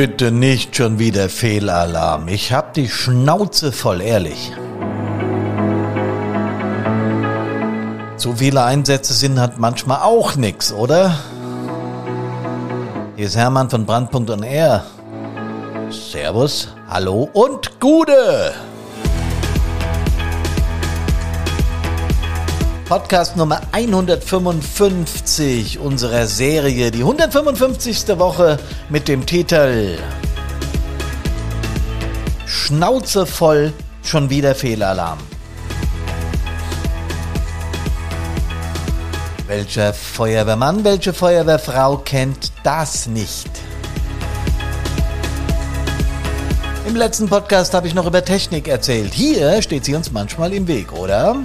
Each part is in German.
Bitte nicht schon wieder Fehlalarm. Ich hab die Schnauze voll, ehrlich. Zu viele Einsätze sind hat manchmal auch nix, oder? Hier ist Hermann von Brandpunkt und R. Servus, hallo und Gude! Podcast Nummer 155 unserer Serie, die 155. Woche mit dem Titel Schnauze voll, schon wieder Fehlalarm. Welcher Feuerwehrmann, welche Feuerwehrfrau kennt das nicht? Im letzten Podcast habe ich noch über Technik erzählt. Hier steht sie uns manchmal im Weg, oder?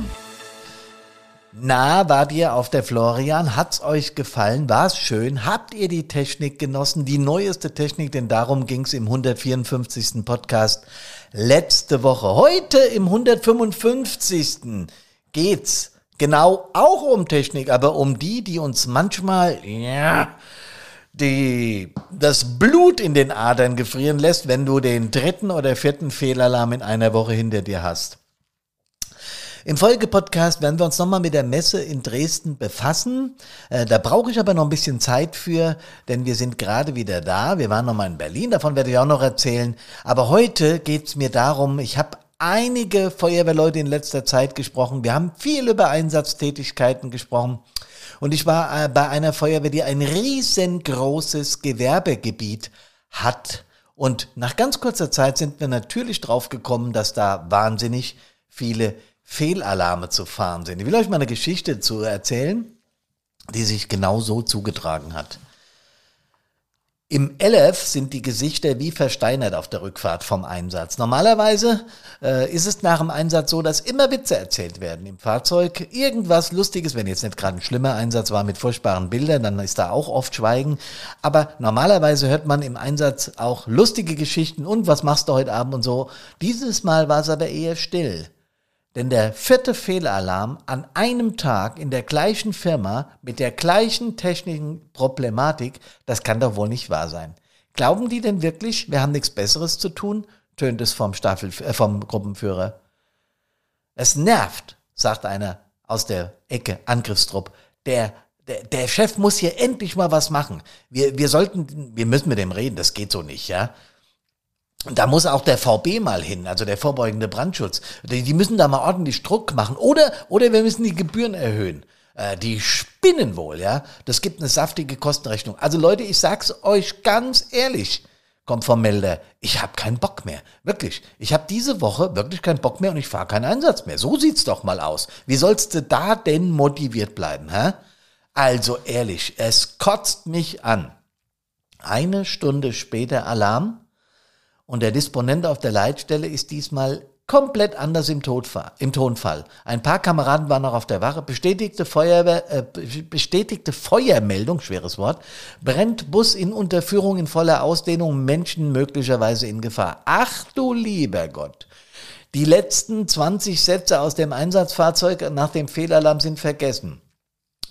Na, wart ihr auf der Florian? Hat's euch gefallen? War's schön? Habt ihr die Technik genossen? Die neueste Technik, denn darum ging's im 154. Podcast letzte Woche. Heute im 155. geht's genau auch um Technik, aber um die, die uns manchmal, ja, die, das Blut in den Adern gefrieren lässt, wenn du den dritten oder vierten Fehlalarm in einer Woche hinter dir hast. Im Folgepodcast werden wir uns nochmal mit der Messe in Dresden befassen. Äh, da brauche ich aber noch ein bisschen Zeit für, denn wir sind gerade wieder da. Wir waren nochmal in Berlin, davon werde ich auch noch erzählen. Aber heute geht es mir darum, ich habe einige Feuerwehrleute in letzter Zeit gesprochen. Wir haben viel über Einsatztätigkeiten gesprochen. Und ich war äh, bei einer Feuerwehr, die ein riesengroßes Gewerbegebiet hat. Und nach ganz kurzer Zeit sind wir natürlich drauf gekommen, dass da wahnsinnig viele Fehlalarme zu fahren sind. Ich will euch mal eine Geschichte zu erzählen, die sich genau so zugetragen hat. Im LF sind die Gesichter wie versteinert auf der Rückfahrt vom Einsatz. Normalerweise äh, ist es nach dem Einsatz so, dass immer Witze erzählt werden im Fahrzeug. Irgendwas Lustiges, wenn jetzt nicht gerade ein schlimmer Einsatz war mit furchtbaren Bildern, dann ist da auch oft Schweigen. Aber normalerweise hört man im Einsatz auch lustige Geschichten und was machst du heute Abend und so. Dieses Mal war es aber eher still. Denn der vierte Fehlalarm an einem Tag in der gleichen Firma mit der gleichen technischen Problematik, das kann doch wohl nicht wahr sein. Glauben die denn wirklich, wir haben nichts Besseres zu tun? tönt es vom Staffel, äh, vom Gruppenführer. Es nervt, sagt einer aus der Ecke, Angriffstrupp. Der, der, der Chef muss hier endlich mal was machen. Wir, wir sollten, wir müssen mit dem reden, das geht so nicht, ja. Da muss auch der VB mal hin, also der vorbeugende Brandschutz. Die, müssen da mal ordentlich Druck machen. Oder, oder wir müssen die Gebühren erhöhen. Äh, die spinnen wohl, ja. Das gibt eine saftige Kostenrechnung. Also Leute, ich sag's euch ganz ehrlich. Kommt vom Melder, ich habe keinen Bock mehr. Wirklich. Ich habe diese Woche wirklich keinen Bock mehr und ich fahre keinen Einsatz mehr. So sieht's doch mal aus. Wie sollst du da denn motiviert bleiben, hä? Also ehrlich, es kotzt mich an. Eine Stunde später Alarm und der Disponent auf der Leitstelle ist diesmal komplett anders im, Todfall, im Tonfall. Ein paar Kameraden waren noch auf der Wache. Bestätigte, Feuerwehr, äh, bestätigte Feuermeldung, schweres Wort, brennt Bus in Unterführung in voller Ausdehnung, Menschen möglicherweise in Gefahr. Ach du lieber Gott. Die letzten 20 Sätze aus dem Einsatzfahrzeug nach dem Fehlalarm sind vergessen.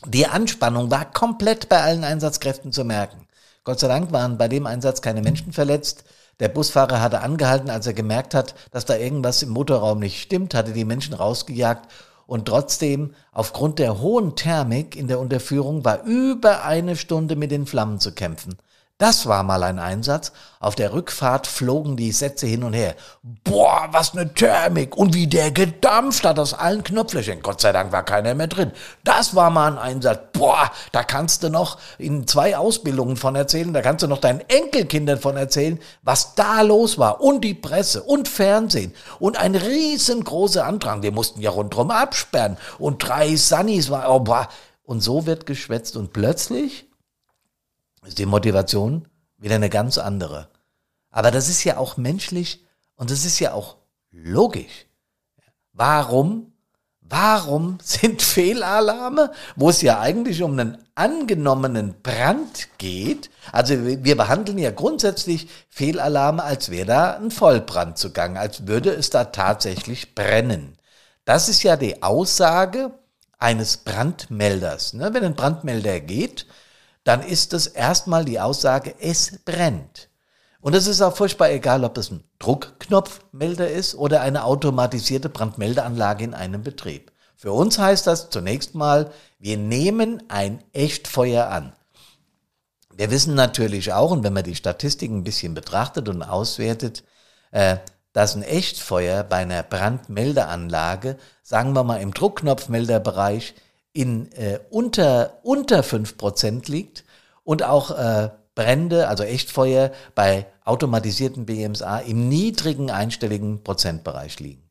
Die Anspannung war komplett bei allen Einsatzkräften zu merken. Gott sei Dank waren bei dem Einsatz keine Menschen verletzt. Der Busfahrer hatte angehalten, als er gemerkt hat, dass da irgendwas im Motorraum nicht stimmt, hatte die Menschen rausgejagt und trotzdem, aufgrund der hohen Thermik in der Unterführung, war über eine Stunde mit den Flammen zu kämpfen. Das war mal ein Einsatz. Auf der Rückfahrt flogen die Sätze hin und her. Boah, was ne Thermik und wie der gedampft hat aus allen Knopflöchern. Gott sei Dank war keiner mehr drin. Das war mal ein Einsatz. Boah, da kannst du noch in zwei Ausbildungen von erzählen. Da kannst du noch deinen Enkelkindern von erzählen, was da los war. Und die Presse und Fernsehen. Und ein riesengroßer Andrang. Wir mussten ja rundherum absperren. Und drei Sunnies war, oh, boah. Und so wird geschwätzt und plötzlich ist die Motivation wieder eine ganz andere. Aber das ist ja auch menschlich und das ist ja auch logisch. Warum? Warum sind Fehlalarme, wo es ja eigentlich um einen angenommenen Brand geht? Also wir behandeln ja grundsätzlich Fehlalarme, als wäre da ein Vollbrand zugange, als würde es da tatsächlich brennen. Das ist ja die Aussage eines Brandmelders. Ne? Wenn ein Brandmelder geht, dann ist das erstmal die Aussage, es brennt. Und es ist auch furchtbar egal, ob es ein Druckknopfmelder ist oder eine automatisierte Brandmeldeanlage in einem Betrieb. Für uns heißt das zunächst mal, wir nehmen ein Echtfeuer an. Wir wissen natürlich auch, und wenn man die Statistiken ein bisschen betrachtet und auswertet, äh, dass ein Echtfeuer bei einer Brandmeldeanlage, sagen wir mal im Druckknopfmelderbereich, in äh, unter, unter 5% liegt und auch äh, Brände, also Echtfeuer, bei automatisierten BMSA im niedrigen einstelligen Prozentbereich liegen.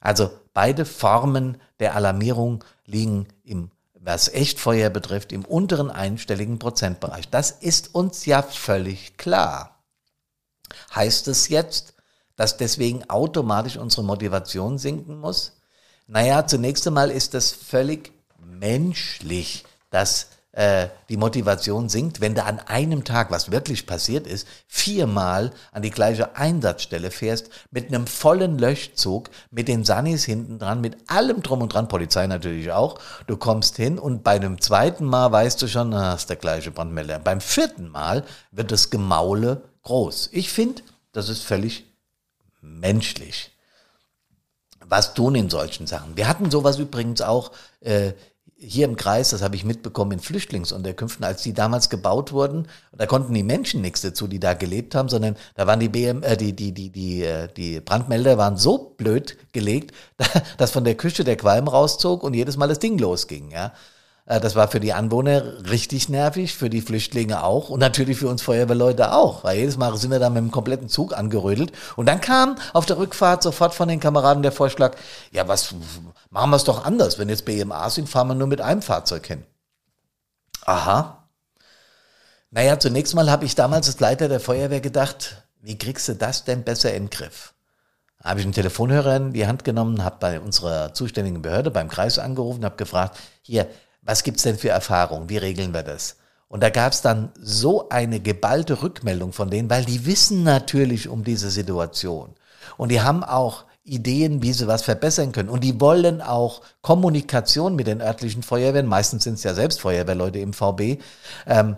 Also beide Formen der Alarmierung liegen im, was Echtfeuer betrifft, im unteren einstelligen Prozentbereich. Das ist uns ja völlig klar. Heißt es jetzt, dass deswegen automatisch unsere Motivation sinken muss? Naja, zunächst einmal ist das völlig menschlich, dass äh, die Motivation sinkt, wenn du an einem Tag, was wirklich passiert ist, viermal an die gleiche Einsatzstelle fährst, mit einem vollen Löschzug, mit den Sunnis hinten dran, mit allem drum und dran, Polizei natürlich auch. Du kommst hin und bei einem zweiten Mal weißt du schon, das ah, ist der gleiche Brandmelder. Beim vierten Mal wird das Gemaule groß. Ich finde, das ist völlig menschlich. Was tun in solchen Sachen? Wir hatten sowas übrigens auch äh, hier im Kreis, das habe ich mitbekommen in Flüchtlingsunterkünften, als die damals gebaut wurden, da konnten die Menschen nichts dazu, die da gelebt haben, sondern da waren die BM, äh, die, die, die, die, äh, die Brandmelder waren so blöd gelegt, dass von der Küche der Qualm rauszog und jedes Mal das Ding losging, ja. Äh, das war für die Anwohner richtig nervig, für die Flüchtlinge auch und natürlich für uns Feuerwehrleute auch, weil jedes Mal sind wir da mit dem kompletten Zug angerödelt. Und dann kam auf der Rückfahrt sofort von den Kameraden der Vorschlag, ja, was machen wir es doch anders. Wenn jetzt BMA sind, fahren wir nur mit einem Fahrzeug hin. Aha. Naja, zunächst mal habe ich damals als Leiter der Feuerwehr gedacht, wie kriegst du das denn besser in den Griff? habe ich einen Telefonhörer in die Hand genommen, habe bei unserer zuständigen Behörde, beim Kreis angerufen, habe gefragt, hier, was gibt's denn für Erfahrungen? Wie regeln wir das? Und da gab's dann so eine geballte Rückmeldung von denen, weil die wissen natürlich um diese Situation. Und die haben auch Ideen, wie sie was verbessern können. Und die wollen auch Kommunikation mit den örtlichen Feuerwehren, meistens sind es ja selbst Feuerwehrleute im VB, ähm,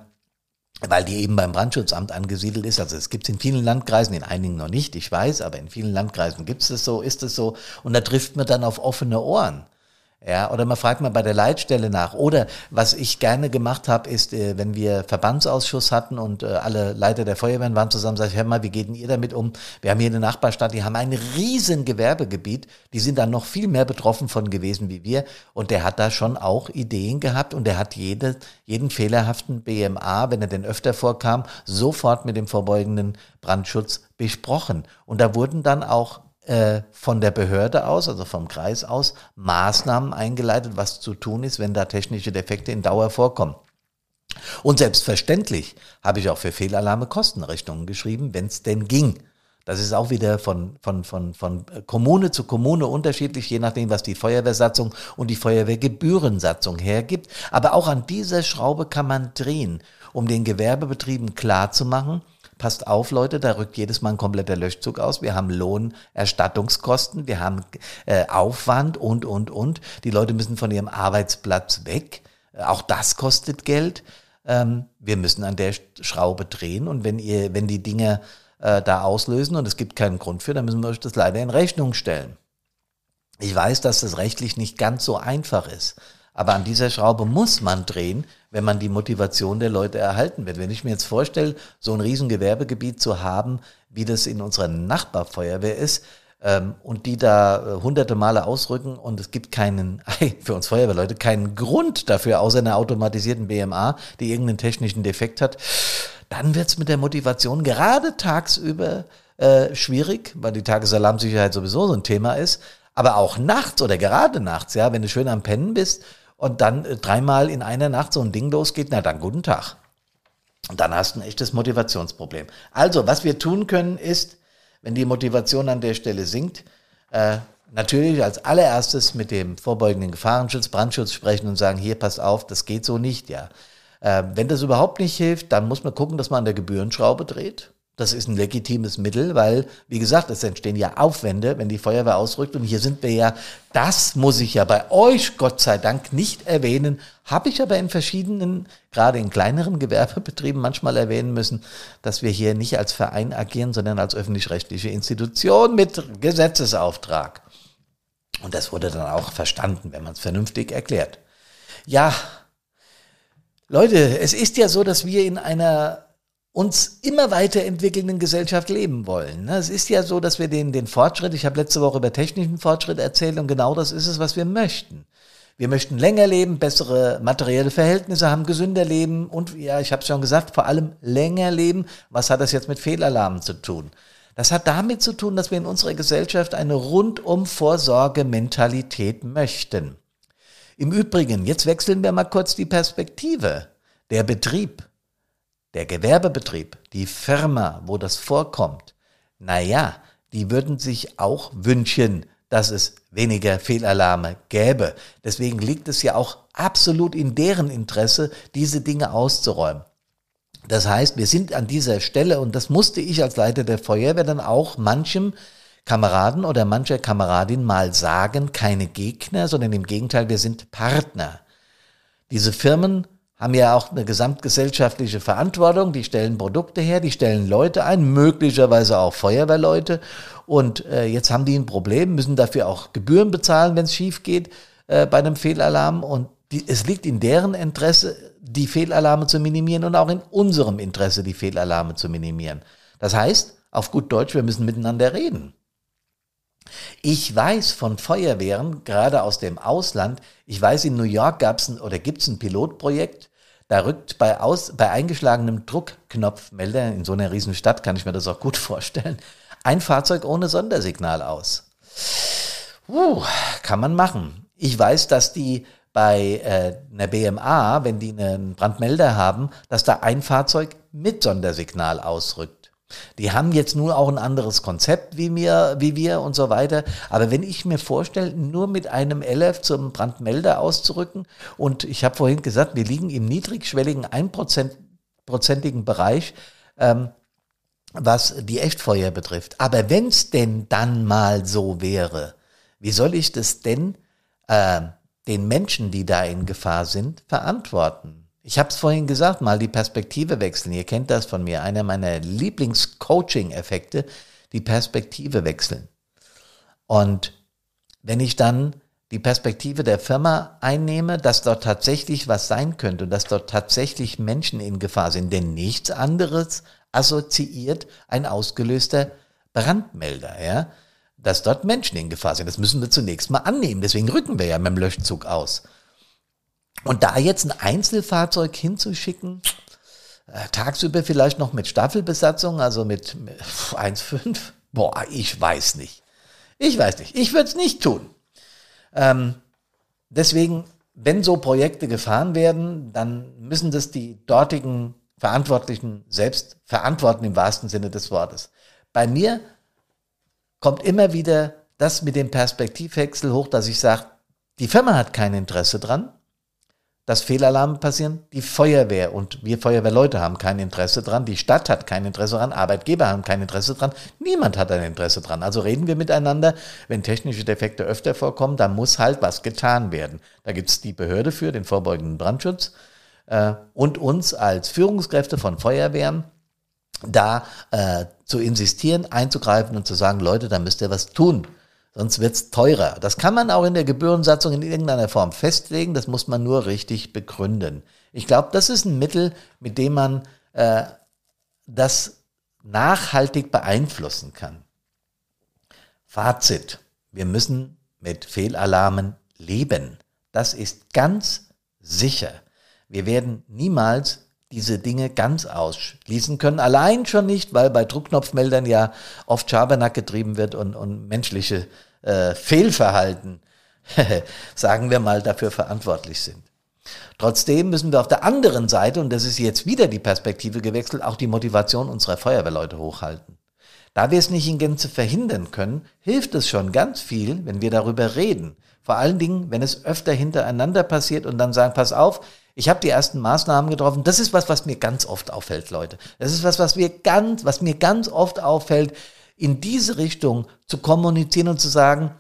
weil die eben beim Brandschutzamt angesiedelt ist. Also es gibt es in vielen Landkreisen, in einigen noch nicht, ich weiß, aber in vielen Landkreisen gibt es das so, ist es so. Und da trifft man dann auf offene Ohren. Ja, oder man fragt mal bei der Leitstelle nach. Oder was ich gerne gemacht habe, ist, äh, wenn wir Verbandsausschuss hatten und äh, alle Leiter der Feuerwehren waren zusammen, sag ich, hör mal, wie geht denn ihr damit um? Wir haben hier eine Nachbarstadt, die haben ein riesen Gewerbegebiet, die sind dann noch viel mehr betroffen von gewesen wie wir. Und der hat da schon auch Ideen gehabt und der hat jede, jeden fehlerhaften BMA, wenn er denn öfter vorkam, sofort mit dem vorbeugenden Brandschutz besprochen. Und da wurden dann auch äh, von der Behörde aus, also vom Kreis aus, Maßnahmen eingeleitet, was zu tun ist, wenn da technische Defekte in Dauer vorkommen. Und selbstverständlich habe ich auch für Fehlalarme Kostenrechnungen geschrieben, wenn es denn ging. Das ist auch wieder von, von, von, von Kommune zu Kommune unterschiedlich, je nachdem, was die Feuerwehrsatzung und die Feuerwehrgebührensatzung hergibt. Aber auch an dieser Schraube kann man drehen, um den Gewerbebetrieben klarzumachen, passt auf, Leute, da rückt jedes Mal ein kompletter Löschzug aus. Wir haben Lohnerstattungskosten, wir haben äh, Aufwand und, und, und. Die Leute müssen von ihrem Arbeitsplatz weg. Äh, auch das kostet Geld. Ähm, wir müssen an der Schraube drehen und wenn ihr, wenn die Dinge äh, da auslösen und es gibt keinen Grund für, dann müssen wir euch das leider in Rechnung stellen. Ich weiß, dass das rechtlich nicht ganz so einfach ist. Aber an dieser Schraube muss man drehen, wenn man die Motivation der Leute erhalten wird. Wenn ich mir jetzt vorstelle, so ein riesen Gewerbegebiet zu haben, wie das in unserer Nachbarfeuerwehr ist, ähm, und die da äh, hunderte Male ausrücken und es gibt keinen, für uns Feuerwehrleute, keinen Grund dafür, außer einer automatisierten BMA, die irgendeinen technischen Defekt hat, dann wird's mit der Motivation gerade tagsüber äh, schwierig, weil die Tagesalarmsicherheit sowieso so ein Thema ist, aber auch nachts oder gerade nachts, ja, wenn du schön am Pennen bist und dann äh, dreimal in einer Nacht so ein Ding losgeht, na dann guten Tag. Und dann hast du ein echtes Motivationsproblem. Also, was wir tun können, ist, wenn die Motivation an der Stelle sinkt, äh, natürlich als allererstes mit dem vorbeugenden Gefahrenschutz, Brandschutz sprechen und sagen, hier, pass auf, das geht so nicht, ja. Äh, wenn das überhaupt nicht hilft, dann muss man gucken, dass man an der Gebührenschraube dreht. Das ist ein legitimes Mittel, weil, wie gesagt, es entstehen ja Aufwände, wenn die Feuerwehr ausrückt. Und hier sind wir ja, das muss ich ja bei euch, Gott sei Dank, nicht erwähnen. Habe ich aber in verschiedenen, gerade in kleineren Gewerbebetrieben manchmal erwähnen müssen, dass wir hier nicht als Verein agieren, sondern als öffentlich-rechtliche Institution mit Gesetzesauftrag. Und das wurde dann auch verstanden, wenn man es vernünftig erklärt. Ja, Leute, es ist ja so, dass wir in einer uns immer weiterentwickelnden Gesellschaft leben wollen. Ne? Es ist ja so, dass wir den, den Fortschritt, ich habe letzte Woche über technischen Fortschritt erzählt und genau das ist es, was wir möchten. Wir möchten länger leben, bessere materielle Verhältnisse haben, gesünder leben und, ja, ich habe es schon gesagt, vor allem länger leben. Was hat das jetzt mit Fehlalarmen zu tun? Das hat damit zu tun, dass wir in unserer Gesellschaft eine rundum Vorsorgementalität möchten. Im Übrigen, jetzt wechseln wir mal kurz die Perspektive. Der Betrieb, der Gewerbebetrieb, die Firma, wo das vorkommt, naja, die würden sich auch wünschen, dass es weniger Fehlalarme gäbe. Deswegen liegt es ja auch absolut in deren Interesse, diese Dinge auszuräumen. Das heißt, wir sind an dieser Stelle, und das musste ich als Leiter der Feuerwehr dann auch manchem Kameraden oder mancher Kameradin mal sagen, keine Gegner, sondern im Gegenteil, wir sind Partner. Diese Firmen haben ja auch eine gesamtgesellschaftliche Verantwortung, die stellen Produkte her, die stellen Leute ein, möglicherweise auch Feuerwehrleute. Und äh, jetzt haben die ein Problem, müssen dafür auch Gebühren bezahlen, wenn es schief geht äh, bei einem Fehlalarm. Und die, es liegt in deren Interesse, die Fehlalarme zu minimieren und auch in unserem Interesse, die Fehlalarme zu minimieren. Das heißt, auf gut Deutsch, wir müssen miteinander reden. Ich weiß von Feuerwehren, gerade aus dem Ausland, ich weiß, in New York gab es oder gibt es ein Pilotprojekt, da rückt bei, aus, bei eingeschlagenem Druckknopfmelder, in so einer riesen Stadt kann ich mir das auch gut vorstellen, ein Fahrzeug ohne Sondersignal aus. Uh, kann man machen. Ich weiß, dass die bei äh, einer BMA, wenn die einen Brandmelder haben, dass da ein Fahrzeug mit Sondersignal ausrückt. Die haben jetzt nur auch ein anderes Konzept wie wir, wie wir und so weiter. Aber wenn ich mir vorstelle, nur mit einem LF zum Brandmelder auszurücken und ich habe vorhin gesagt, wir liegen im niedrigschwelligen einprozentigen Bereich, ähm, was die Echtfeuer betrifft. Aber wenn es denn dann mal so wäre, wie soll ich das denn äh, den Menschen, die da in Gefahr sind, verantworten? Ich habe es vorhin gesagt, mal die Perspektive wechseln. Ihr kennt das von mir. Einer meiner Lieblings-Coaching-Effekte, die Perspektive wechseln. Und wenn ich dann die Perspektive der Firma einnehme, dass dort tatsächlich was sein könnte und dass dort tatsächlich Menschen in Gefahr sind, denn nichts anderes assoziiert ein ausgelöster Brandmelder, ja, dass dort Menschen in Gefahr sind. Das müssen wir zunächst mal annehmen. Deswegen rücken wir ja mit dem Löschzug aus. Und da jetzt ein Einzelfahrzeug hinzuschicken, äh, tagsüber vielleicht noch mit Staffelbesatzung, also mit, mit 1,5, boah, ich weiß nicht. Ich weiß nicht. Ich würde es nicht tun. Ähm, deswegen, wenn so Projekte gefahren werden, dann müssen das die dortigen Verantwortlichen selbst verantworten im wahrsten Sinne des Wortes. Bei mir kommt immer wieder das mit dem Perspektivwechsel hoch, dass ich sage, die Firma hat kein Interesse dran, dass Fehlalarme passieren. Die Feuerwehr und wir Feuerwehrleute haben kein Interesse dran. Die Stadt hat kein Interesse dran. Arbeitgeber haben kein Interesse dran. Niemand hat ein Interesse dran. Also reden wir miteinander. Wenn technische Defekte öfter vorkommen, dann muss halt was getan werden. Da gibt es die Behörde für den vorbeugenden Brandschutz äh, und uns als Führungskräfte von Feuerwehren da äh, zu insistieren, einzugreifen und zu sagen, Leute, da müsst ihr was tun sonst wird's teurer. Das kann man auch in der Gebührensatzung in irgendeiner Form festlegen, das muss man nur richtig begründen. Ich glaube, das ist ein Mittel, mit dem man äh, das nachhaltig beeinflussen kann. Fazit. Wir müssen mit Fehlalarmen leben. Das ist ganz sicher. Wir werden niemals diese Dinge ganz ausschließen können. Allein schon nicht, weil bei Druckknopfmeldern ja oft Schabernack getrieben wird und, und menschliche äh, Fehlverhalten, sagen wir mal, dafür verantwortlich sind. Trotzdem müssen wir auf der anderen Seite, und das ist jetzt wieder die Perspektive gewechselt, auch die Motivation unserer Feuerwehrleute hochhalten. Da wir es nicht in Gänze verhindern können, hilft es schon ganz viel, wenn wir darüber reden. Vor allen Dingen, wenn es öfter hintereinander passiert und dann sagen, pass auf, ich habe die ersten Maßnahmen getroffen. Das ist was, was mir ganz oft auffällt, Leute. Das ist was, was mir ganz, was mir ganz oft auffällt, in diese Richtung zu kommunizieren und zu sagen,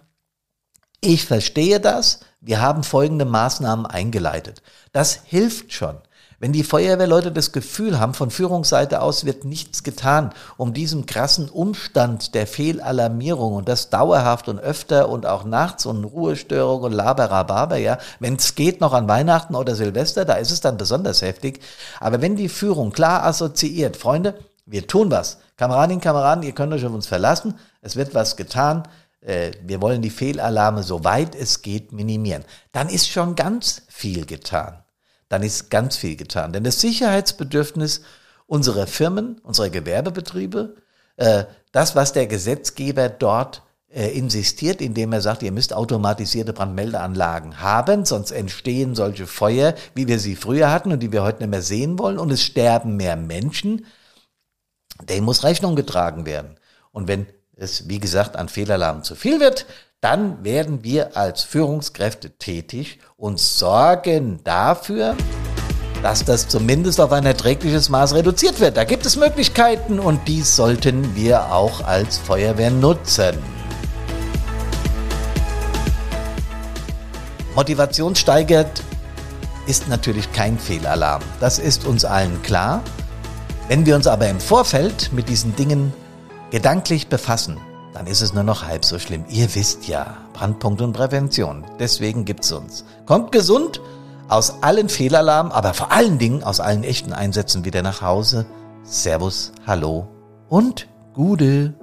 ich verstehe das, wir haben folgende Maßnahmen eingeleitet. Das hilft schon. Wenn die Feuerwehrleute das Gefühl haben, von Führungsseite aus wird nichts getan, um diesen krassen Umstand der Fehlalarmierung und das dauerhaft und öfter und auch nachts und Ruhestörung und Laberababer, ja, wenn es geht noch an Weihnachten oder Silvester, da ist es dann besonders heftig. Aber wenn die Führung klar assoziiert, Freunde, wir tun was, Kameradinnen, Kameraden, ihr könnt euch auf uns verlassen, es wird was getan, äh, wir wollen die Fehlalarme, soweit es geht, minimieren, dann ist schon ganz viel getan dann ist ganz viel getan. Denn das Sicherheitsbedürfnis unserer Firmen, unserer Gewerbebetriebe, äh, das, was der Gesetzgeber dort äh, insistiert, indem er sagt, ihr müsst automatisierte Brandmeldeanlagen haben, sonst entstehen solche Feuer, wie wir sie früher hatten und die wir heute nicht mehr sehen wollen und es sterben mehr Menschen, dem muss Rechnung getragen werden. Und wenn es, wie gesagt, an Fehlalarmen zu viel wird, dann werden wir als Führungskräfte tätig und sorgen dafür, dass das zumindest auf ein erträgliches Maß reduziert wird. Da gibt es Möglichkeiten und die sollten wir auch als Feuerwehr nutzen. Motivation steigert ist natürlich kein Fehlalarm. Das ist uns allen klar. Wenn wir uns aber im Vorfeld mit diesen Dingen gedanklich befassen, dann ist es nur noch halb so schlimm. Ihr wisst ja, Brandpunkt und Prävention. Deswegen gibt's uns. Kommt gesund aus allen Fehlalarmen, aber vor allen Dingen aus allen echten Einsätzen wieder nach Hause. Servus, hallo und Gude.